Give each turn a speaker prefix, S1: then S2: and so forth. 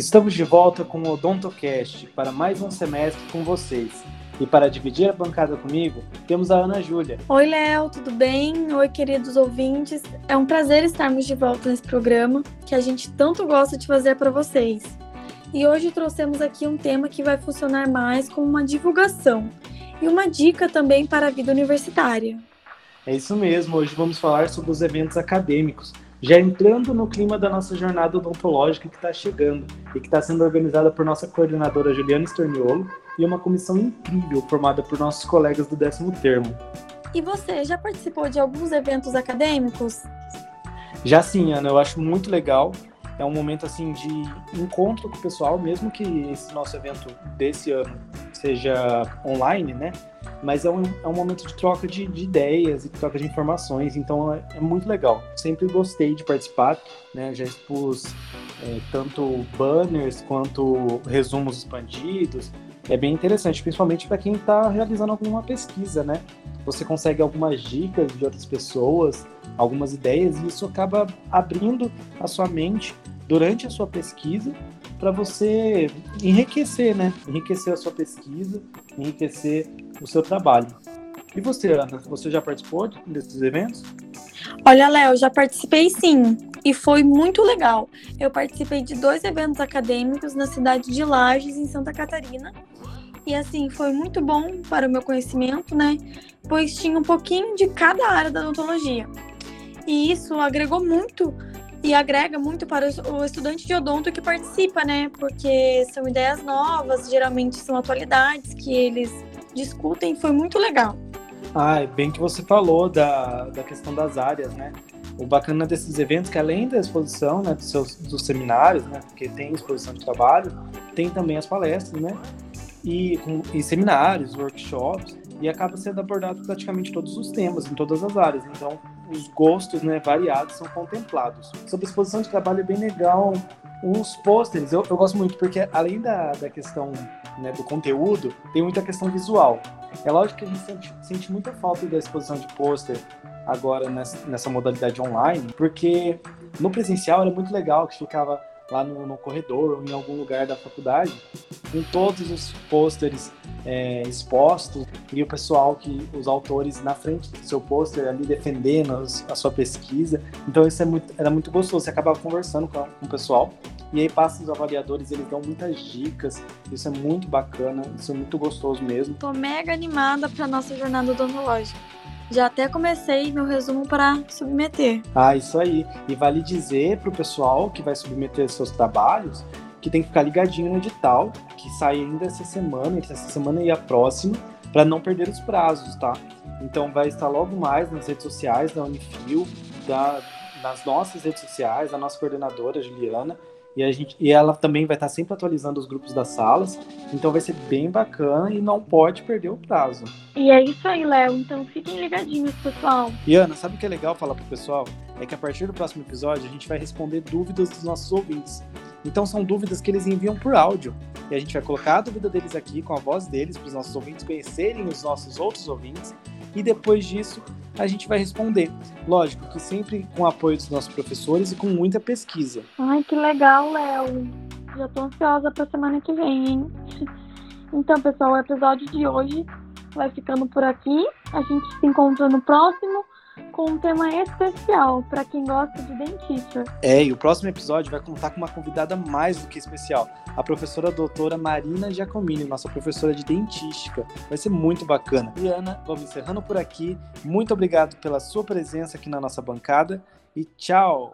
S1: Estamos de volta com o OdontoCast para mais um semestre com vocês. E para dividir a bancada comigo, temos a Ana Júlia.
S2: Oi, Léo, tudo bem? Oi, queridos ouvintes. É um prazer estarmos de volta nesse programa que a gente tanto gosta de fazer para vocês. E hoje trouxemos aqui um tema que vai funcionar mais como uma divulgação e uma dica também para a vida universitária.
S1: É isso mesmo, hoje vamos falar sobre os eventos acadêmicos, já entrando no clima da nossa jornada odontológica que está chegando e que está sendo organizada por nossa coordenadora Juliana Storniolo e uma comissão incrível formada por nossos colegas do décimo termo.
S2: E você já participou de alguns eventos acadêmicos?
S1: Já sim, Ana, eu acho muito legal. É um momento assim de encontro com o pessoal, mesmo que esse nosso evento desse ano seja online, né? Mas é um, é um momento de troca de, de ideias e troca de informações, então é, é, muito legal. Sempre gostei de participar, né? Já expus é, tanto banners quanto resumos expandidos. É bem interessante, principalmente para quem está realizando alguma pesquisa, né? Você consegue algumas dicas de outras pessoas, algumas ideias, e isso acaba abrindo a sua mente durante a sua pesquisa para você enriquecer, né? Enriquecer a sua pesquisa, enriquecer o seu trabalho. E você, Ana, você já participou desses eventos?
S2: Olha, Léo, já participei sim, e foi muito legal. Eu participei de dois eventos acadêmicos na cidade de Lages, em Santa Catarina. E assim, foi muito bom para o meu conhecimento, né? Pois tinha um pouquinho de cada área da odontologia. E isso agregou muito e agrega muito para o estudante de odonto que participa, né? Porque são ideias novas, geralmente são atualidades que eles discutem, foi muito legal.
S1: Ah, é bem que você falou da, da questão das áreas, né? O bacana desses eventos é que além da exposição, né, dos, seus, dos seminários, né, porque tem exposição de trabalho, tem também as palestras, né, e, com, e seminários, workshops, e acaba sendo abordado praticamente todos os temas, em todas as áreas. Então, os gostos né, variados são contemplados. Sobre exposição de trabalho é bem legal uns pôsteres. Eu, eu gosto muito, porque além da, da questão né, do conteúdo, tem muita questão visual. É lógico que a gente sente, sente muita falta da exposição de pôster agora nessa, nessa modalidade online, porque no presencial era muito legal, que ficava lá no, no corredor ou em algum lugar da faculdade, com todos os pôsteres é, expostos e o pessoal que os autores na frente do seu pôster ali defendendo a sua pesquisa. Então isso é muito, era muito gostoso. Você acabava conversando com, com o pessoal e aí passa os avaliadores, eles dão muitas dicas. Isso é muito bacana, isso é muito gostoso mesmo.
S2: Tô mega animada para nossa jornada odontológica. Já até comecei meu resumo para submeter.
S1: Ah, isso aí. E vale dizer para o pessoal que vai submeter seus trabalhos que tem que ficar ligadinho no edital, que sai ainda essa semana, entre essa semana e a próxima, para não perder os prazos, tá? Então vai estar logo mais nas redes sociais da Unifil, da, nas nossas redes sociais, da nossa coordenadora Juliana, e, a gente, e ela também vai estar sempre atualizando os grupos das salas. Então vai ser bem bacana e não pode perder o prazo.
S2: E é isso aí, Léo. Então fiquem ligadinhos, pessoal.
S1: E Ana, sabe o que é legal falar pro pessoal? É que a partir do próximo episódio a gente vai responder dúvidas dos nossos ouvintes. Então são dúvidas que eles enviam por áudio. E a gente vai colocar a dúvida deles aqui com a voz deles para os nossos ouvintes conhecerem os nossos outros ouvintes. E depois disso a gente vai responder. Lógico que sempre com o apoio dos nossos professores e com muita pesquisa.
S2: Ai, que legal, Léo. Já tô ansiosa pra semana que vem, hein? Então, pessoal, o episódio de hoje vai ficando por aqui. A gente se encontra no próximo com um tema especial para quem gosta de dentista.
S1: É, e o próximo episódio vai contar com uma convidada mais do que especial, a professora doutora Marina Giacomini, nossa professora de dentística. Vai ser muito bacana. E Ana, vamos encerrando por aqui. Muito obrigado pela sua presença aqui na nossa bancada e tchau!